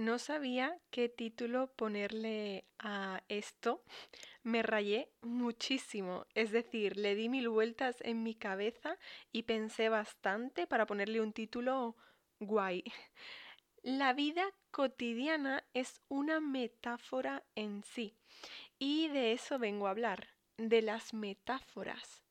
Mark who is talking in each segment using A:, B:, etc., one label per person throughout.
A: No sabía qué título ponerle a esto. Me rayé muchísimo. Es decir, le di mil vueltas en mi cabeza y pensé bastante para ponerle un título guay. La vida cotidiana es una metáfora en sí. Y de eso vengo a hablar, de las metáforas.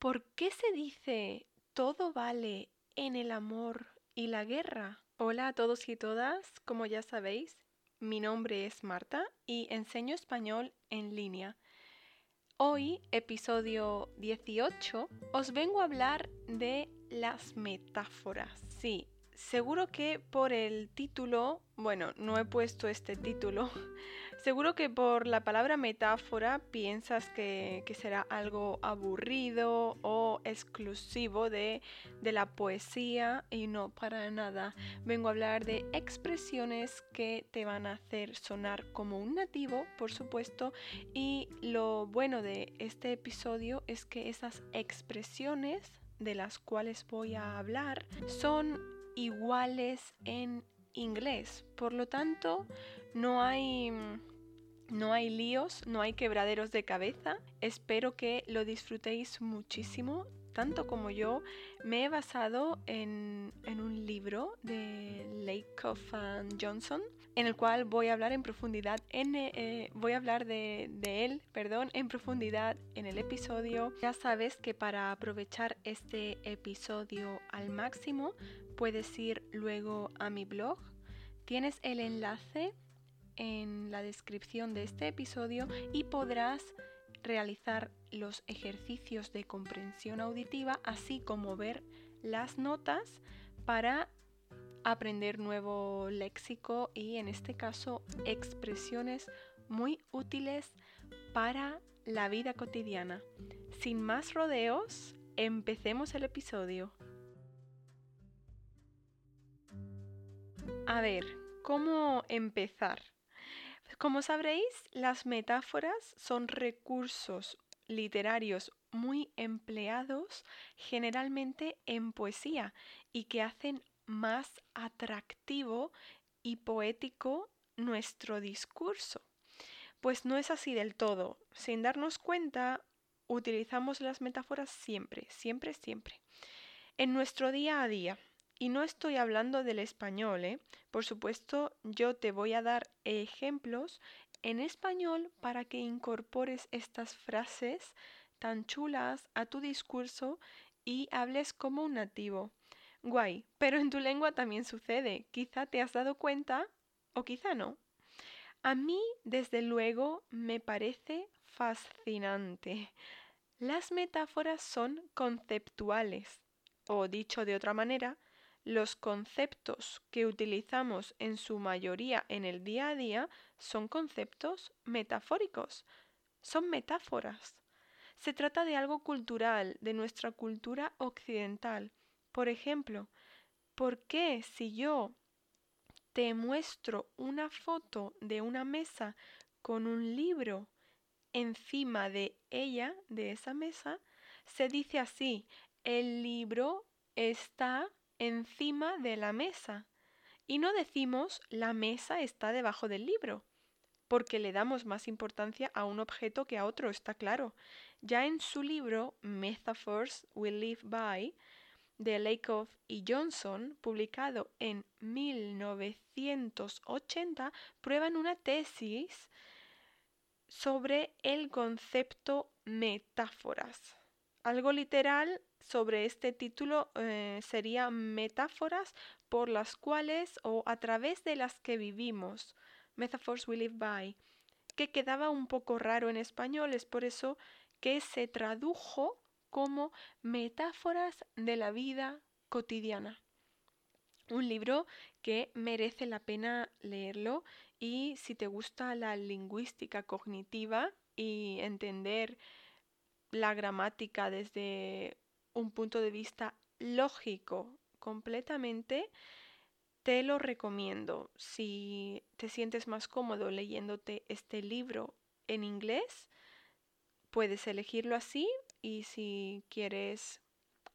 A: ¿Por qué se dice todo vale en el amor y la guerra? Hola a todos y todas, como ya sabéis, mi nombre es Marta y enseño español en línea. Hoy, episodio 18, os vengo a hablar de las metáforas. Sí, seguro que por el título, bueno, no he puesto este título, Seguro que por la palabra metáfora piensas que, será algo aburrido o exclusivo de, de, la poesía y no para nada. Vengo a hablar de expresiones que te van a hacer sonar como un nativo, por supuesto, y lo bueno de este episodio es que esas expresiones de las cuales voy a hablar son iguales en inglés. Por lo tanto, no hay no hay líos, no hay quebraderos de cabeza. Espero que lo disfrutéis muchísimo, tanto como yo. Me he basado en, un libro de Lakoff Johnson, en el cual voy a hablar en profundidad, eh, voy a hablar de, de él, perdón, en profundidad en el episodio. Ya sabes que para aprovechar este episodio al máximo, puedes ir luego a mi blog. Tienes el enlace en la descripción de este episodio y podrás realizar los ejercicios de comprensión auditiva, así como ver las notas para aprender nuevo léxico y en este caso expresiones muy útiles para la vida cotidiana. Sin más rodeos, empecemos el episodio. A ver, ¿cómo empezar? Como sabréis, las metáforas son recursos literarios muy empleados generalmente en poesía y que hacen más atractivo y poético nuestro discurso. Pues no es así del todo. Sin darnos cuenta, utilizamos las metáforas siempre, siempre, siempre. En nuestro día a día. Y no estoy hablando del español, ¿eh? Por supuesto, yo te voy a dar ejemplos en español para que incorpores estas frases tan chulas a tu discurso y hables como un nativo. Guay, pero en tu lengua también sucede. Quizá te has dado cuenta o quizá no. A mí, desde luego, me parece fascinante. Las metáforas son conceptuales, o dicho de otra manera, los conceptos que utilizamos en su mayoría en el día a día son conceptos metafóricos, son metáforas. Se trata de algo cultural, de nuestra cultura occidental. Por ejemplo, ¿por qué si yo te muestro una foto de una mesa con un libro encima de ella, de esa mesa, se dice así, el libro está encima de la mesa. Y no decimos la mesa está debajo del libro, porque le damos más importancia a un objeto que a otro, está claro. Ya en su libro Metaphors We Live By, de Lakoff y Johnson, publicado en 1980, prueban una tesis sobre el concepto metáforas. Algo literal sobre este título eh, sería metáforas por las cuales o a través de las que vivimos. Metaphors we live by. Que quedaba un poco raro en español, es por eso que se tradujo como metáforas de la vida cotidiana. Un libro que merece la pena leerlo y si te gusta la lingüística cognitiva y entender la gramática desde un punto de vista lógico completamente, te lo recomiendo. Si te sientes más cómodo leyéndote este libro en inglés, puedes elegirlo así y si quieres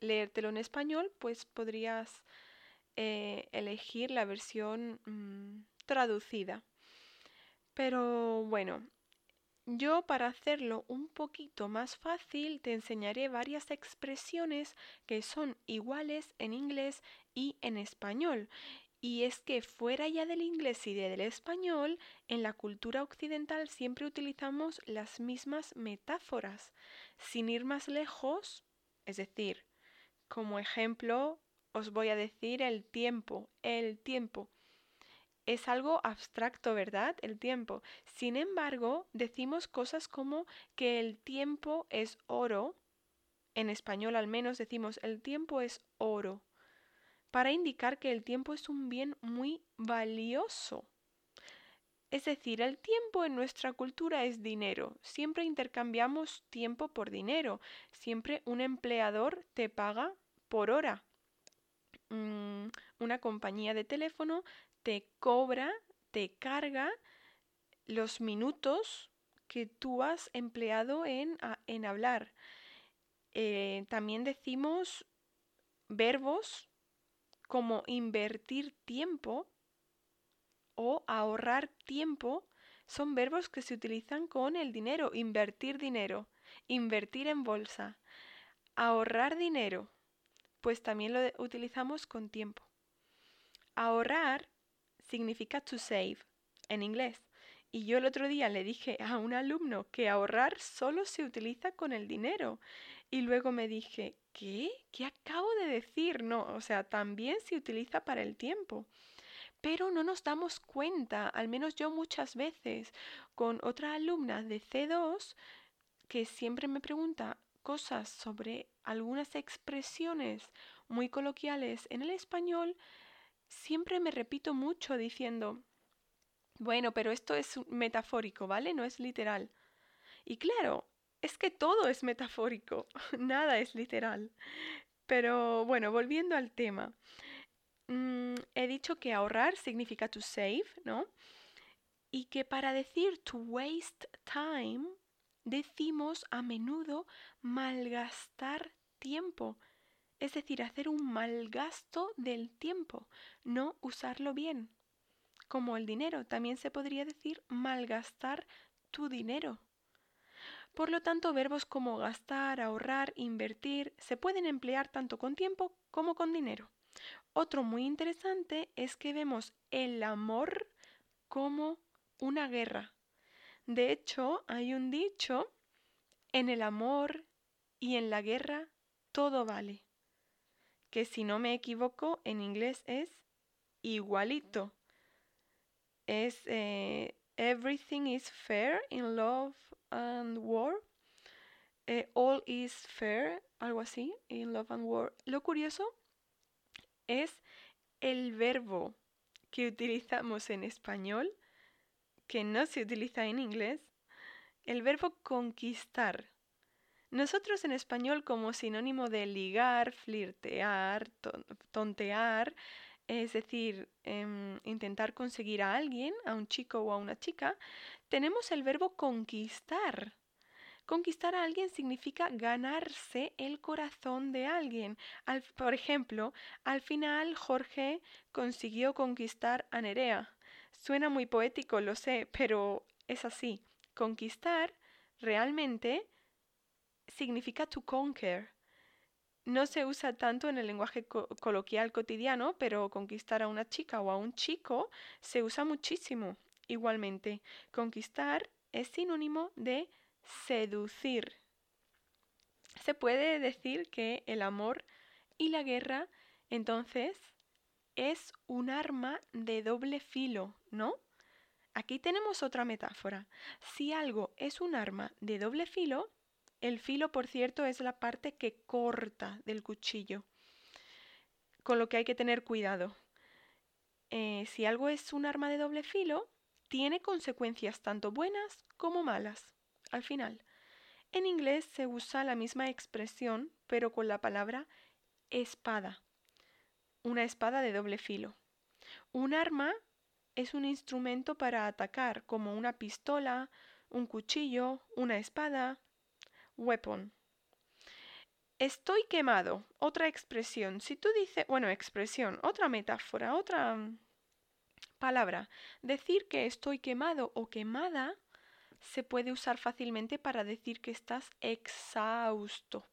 A: leértelo en español, pues podrías eh, elegir la versión mm, traducida. Pero bueno, yo para hacerlo un poquito más fácil te enseñaré varias expresiones que son iguales en inglés y en español. Y es que fuera ya del inglés y del español, en la cultura occidental siempre utilizamos las mismas metáforas. Sin ir más lejos, es decir, como ejemplo, os voy a decir el tiempo, el tiempo. Es algo abstracto, ¿verdad? El tiempo. Sin embargo, decimos cosas como que el tiempo es oro. En español al menos decimos el tiempo es oro para indicar que el tiempo es un bien muy valioso. Es decir, el tiempo en nuestra cultura es dinero. Siempre intercambiamos tiempo por dinero. Siempre un empleador te paga por hora. Mm, una compañía de teléfono te cobra, te carga los minutos que tú has empleado en, en hablar. Eh, también decimos verbos como invertir tiempo o ahorrar tiempo son verbos que se utilizan con el dinero, invertir dinero, invertir en bolsa, ahorrar dinero, pues también lo utilizamos con tiempo. Ahorrar significa to save en inglés. Y yo el otro día le dije a un alumno que ahorrar solo se utiliza con el dinero. Y luego me dije, ¿qué? ¿Qué acabo de decir? No, o sea, también se utiliza para el tiempo. Pero no nos damos cuenta, al menos yo muchas veces, con otra alumna de C2 que siempre me pregunta cosas sobre algunas expresiones muy coloquiales en el español, siempre me repito mucho diciendo, bueno, pero esto es metafórico, ¿vale? No es literal. Y claro, es que todo es metafórico, nada es literal. Pero bueno, volviendo al tema. Mm, he dicho que ahorrar significa to save, ¿no? Y que para decir to waste time decimos a menudo malgastar tiempo, es decir, hacer un malgasto del tiempo, no usarlo bien. Como el dinero, también se podría decir malgastar tu dinero. Por lo tanto, verbos como gastar, ahorrar, invertir se pueden emplear tanto con tiempo como con dinero. Otro muy interesante es que vemos el amor como una guerra. De hecho, hay un dicho, en el amor y en la guerra todo vale, que si no me equivoco en inglés es igualito. Es eh, everything is fair in love and War. Eh, all is fair, algo así, in Love and War. Lo curioso es el verbo que utilizamos en español, que no se utiliza en inglés, el verbo conquistar. Nosotros en español como sinónimo de ligar, flirtear, tontear, es decir, em, intentar conseguir a alguien, a un chico o a una chica, tenemos el verbo conquistar. Conquistar a alguien significa ganarse el corazón de alguien. por ejemplo, al final Jorge consiguió conquistar a Nerea. Suena muy poético, lo sé, pero es así. Conquistar realmente significa to conquer. No se usa tanto en el lenguaje coloquial cotidiano, pero conquistar a una chica o a un chico se usa muchísimo. Igualmente, conquistar es sinónimo de seducir. Se puede decir que el amor y la guerra, entonces, es un arma de doble filo, ¿no? Aquí tenemos otra metáfora. Si algo es un arma de doble filo, el filo, por cierto, es la parte que corta del cuchillo, con lo que hay que tener cuidado. Eh, si algo es un arma de doble filo, tiene consecuencias tanto buenas como malas, al final. En inglés se usa la misma expresión, pero con la palabra espada. Una espada de doble filo. Un arma es un instrumento para atacar, como una pistola, un cuchillo, una espada, weapon. Estoy quemado. Otra expresión. Si tú dices, bueno, expresión, otra metáfora, otra palabra. Decir que estoy quemado o quemada se puede usar fácilmente para decir que estás exhausto.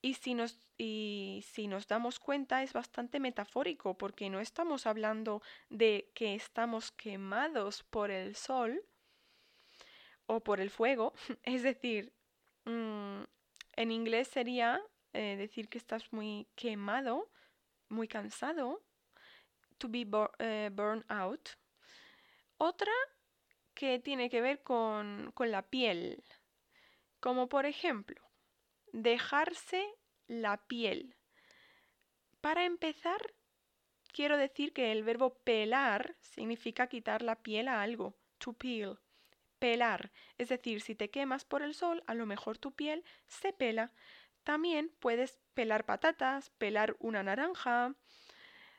A: Y si, nos, y si nos damos cuenta es bastante metafórico porque no estamos hablando de que estamos quemados por el sol o por el fuego. Es decir, mm, en inglés sería eh, decir que estás muy quemado, muy cansado, to be eh, burned out. Otra que tiene que ver con, con la piel, como por ejemplo, dejarse la piel. Para empezar, quiero decir que el verbo pelar significa quitar la piel a algo, to peel. Pelar, es decir, si te quemas por el sol, a lo mejor tu piel se pela. También puedes pelar patatas, pelar una naranja.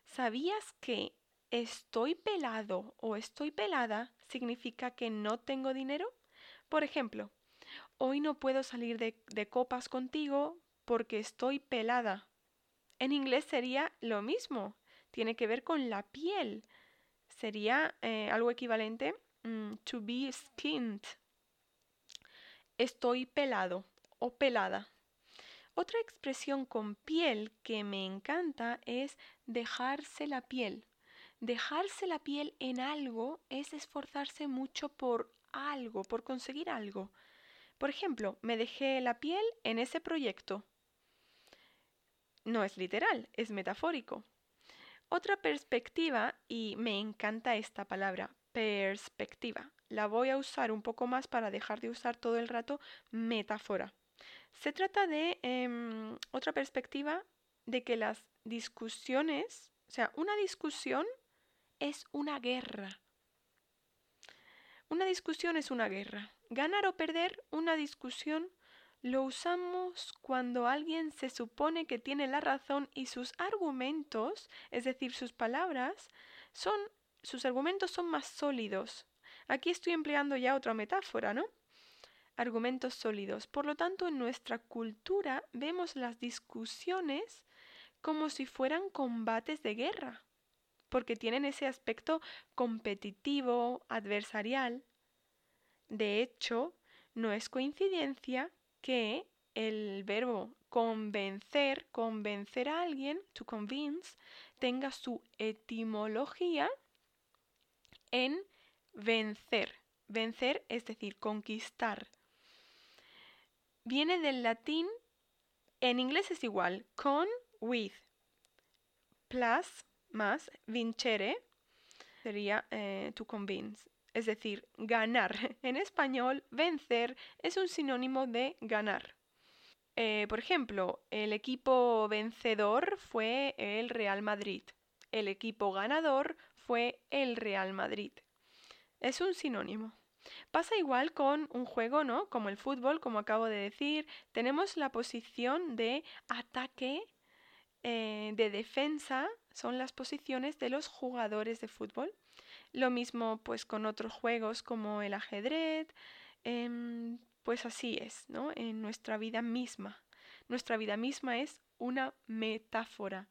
A: ¿Sabías que estoy pelado o estoy pelada significa que no tengo dinero? Por ejemplo, hoy no puedo salir de, copas contigo porque estoy pelada. En inglés sería lo mismo, tiene que ver con la piel. Sería eh, algo equivalente mm, to be skinned. Estoy pelado o pelada. Otra expresión con piel que me encanta es dejarse la piel. Dejarse la piel en algo es esforzarse mucho por algo, por conseguir algo. Por ejemplo, me dejé la piel en ese proyecto. No es literal, es metafórico. Otra perspectiva, y me encanta esta palabra, perspectiva. La voy a usar un poco más para dejar de usar todo el rato metáfora. Se trata de em, otra perspectiva de que las discusiones, o sea, una discusión es una guerra. Una discusión es una guerra. Ganar o perder una discusión lo usamos cuando alguien se supone que tiene la razón y sus argumentos, es decir, sus palabras, son sus argumentos son más sólidos. Aquí estoy empleando ya otra metáfora, ¿no? Argumentos sólidos. Por lo tanto, en nuestra cultura vemos las discusiones como si fueran combates de guerra porque tienen ese aspecto competitivo, adversarial. De hecho, no es coincidencia que el verbo convencer, convencer a alguien, to convince, tenga su etimología en vencer. Vencer es decir, conquistar. Viene del latín, en inglés es igual, con, with, plus, más vincere sería eh, to convince, es decir, ganar. En español, vencer es un sinónimo de ganar. Eh, por ejemplo, el equipo vencedor fue el Real Madrid. El equipo ganador fue el Real Madrid. Es un sinónimo. Pasa igual con un juego, ¿no? Como el fútbol, como acabo de decir. Tenemos la posición de ataque, eh, de defensa son las posiciones de los jugadores de fútbol. Lo mismo pues con otros juegos como el ajedrez, em, pues así es, ¿no? En nuestra vida misma. Nuestra vida misma es una metáfora.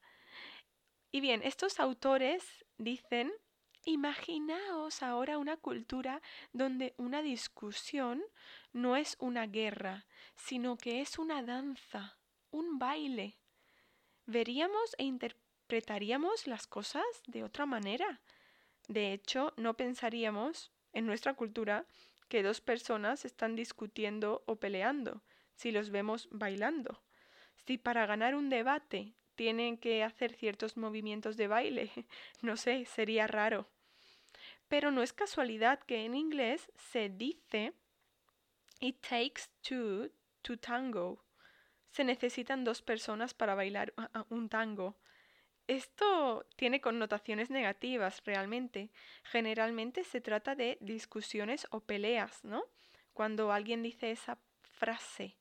A: Y bien, estos autores dicen, imaginaos ahora una cultura donde una discusión no es una guerra, sino que es una danza, un baile. Veríamos e interpretaríamos interpretaríamos las cosas de otra manera. De hecho, no pensaríamos en nuestra cultura que dos personas están discutiendo o peleando si los vemos bailando. Si para ganar un debate tienen que hacer ciertos movimientos de baile, no sé, sería raro. Pero no es casualidad que en inglés se dice It takes two to tango. Se necesitan dos personas para bailar un tango. Esto tiene connotaciones negativas realmente. Generalmente se trata de discusiones o peleas, ¿no? Cuando alguien dice esa frase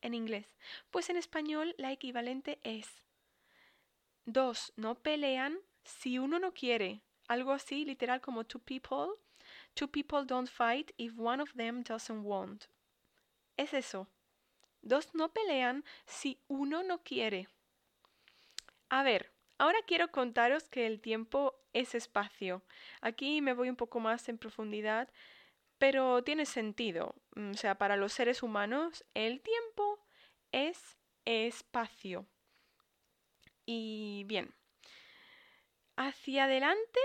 A: en inglés. Pues en español la equivalente es dos no pelean si uno no quiere. Algo así literal como two people. Two people don't fight if one of them doesn't want. Es eso. Dos no pelean si uno no quiere. A ver, Ahora quiero contaros que el tiempo es espacio. Aquí me voy un poco más en profundidad, pero tiene sentido. Mm, o sea, para los seres humanos el tiempo es espacio. Y bien, hacia adelante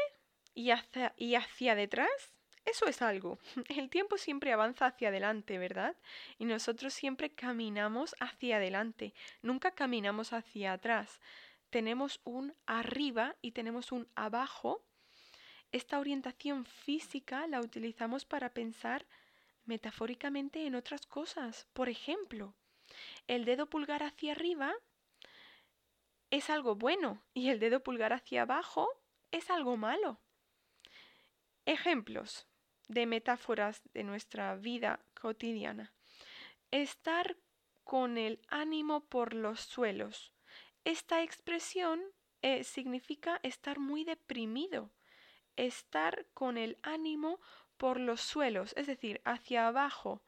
A: y hacia, y hacia detrás, eso es algo. El tiempo siempre avanza hacia adelante, ¿verdad? Y nosotros siempre caminamos hacia adelante, nunca caminamos hacia atrás. Tenemos un arriba y tenemos un abajo. Esta orientación física la utilizamos para pensar metafóricamente en otras cosas. Por ejemplo, el dedo pulgar hacia arriba es algo bueno y el dedo pulgar hacia abajo es algo malo. Ejemplos de metáforas de nuestra vida cotidiana. Estar con el ánimo por los suelos. Esta expresión eh, significa estar muy deprimido, estar con el ánimo por los suelos, es decir, hacia abajo.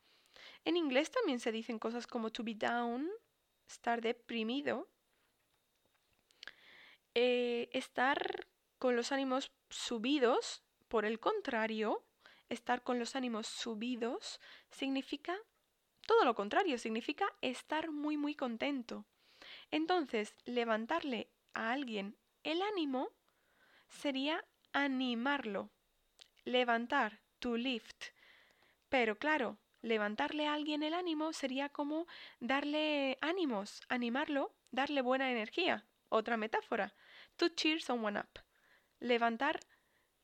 A: En inglés también se dicen cosas como to be down, estar deprimido, eh, estar con los ánimos subidos, por el contrario, estar con los ánimos subidos significa todo lo contrario, significa estar muy muy contento. Entonces, levantarle a alguien el ánimo sería animarlo. Levantar, to lift. Pero claro, levantarle a alguien el ánimo sería como darle ánimos, animarlo, darle buena energía. Otra metáfora. To cheer someone up. Levantar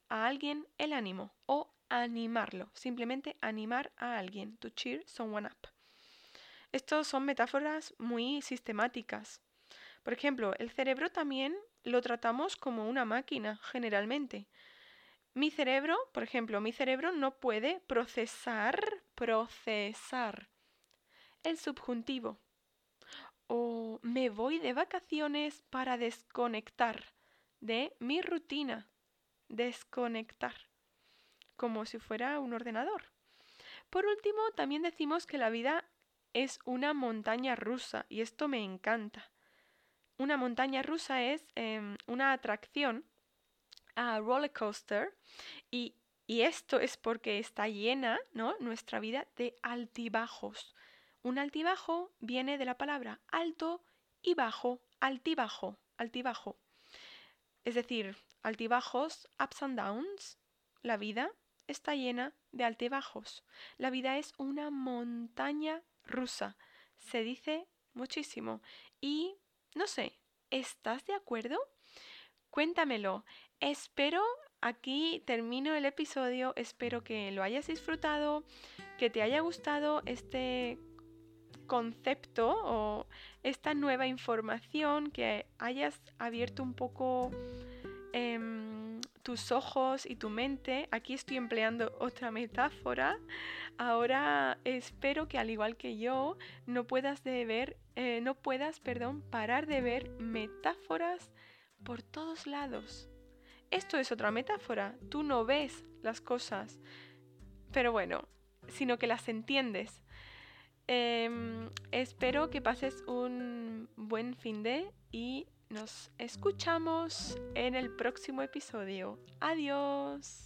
A: a alguien el ánimo o animarlo. Simplemente animar a alguien. To cheer someone up. Estos son metáforas muy sistemáticas. Por ejemplo, el cerebro también lo tratamos como una máquina, generalmente. Mi cerebro, por ejemplo, mi cerebro no puede procesar, procesar el subjuntivo. O me voy de vacaciones para desconectar de mi rutina. Desconectar. Como si fuera un ordenador. Por último, también decimos que la vida es una montaña rusa y esto me encanta. Una montaña rusa es em, una atracción a roller coaster y, y esto es porque está llena, ¿no? Nuestra vida de altibajos. Un altibajo viene de la palabra alto y bajo, altibajo, altibajo. Es decir, altibajos, ups and downs. La vida está llena de altibajos. La vida es una montaña rusa. Se dice muchísimo. Y, no sé, ¿estás de acuerdo? Cuéntamelo. Espero, aquí termino el episodio, espero que lo hayas disfrutado, que te haya gustado este concepto o esta nueva información, que hayas abierto un poco em, tus ojos y tu mente. Aquí estoy empleando otra metáfora. Ahora espero que al igual que yo no puedas de ver, eh, no puedas, perdón, parar de ver metáforas por todos lados. Esto es otra metáfora. Tú no ves las cosas, pero bueno, sino que las entiendes. Em, espero que pases un buen fin de y nos escuchamos en el próximo episodio. Adiós.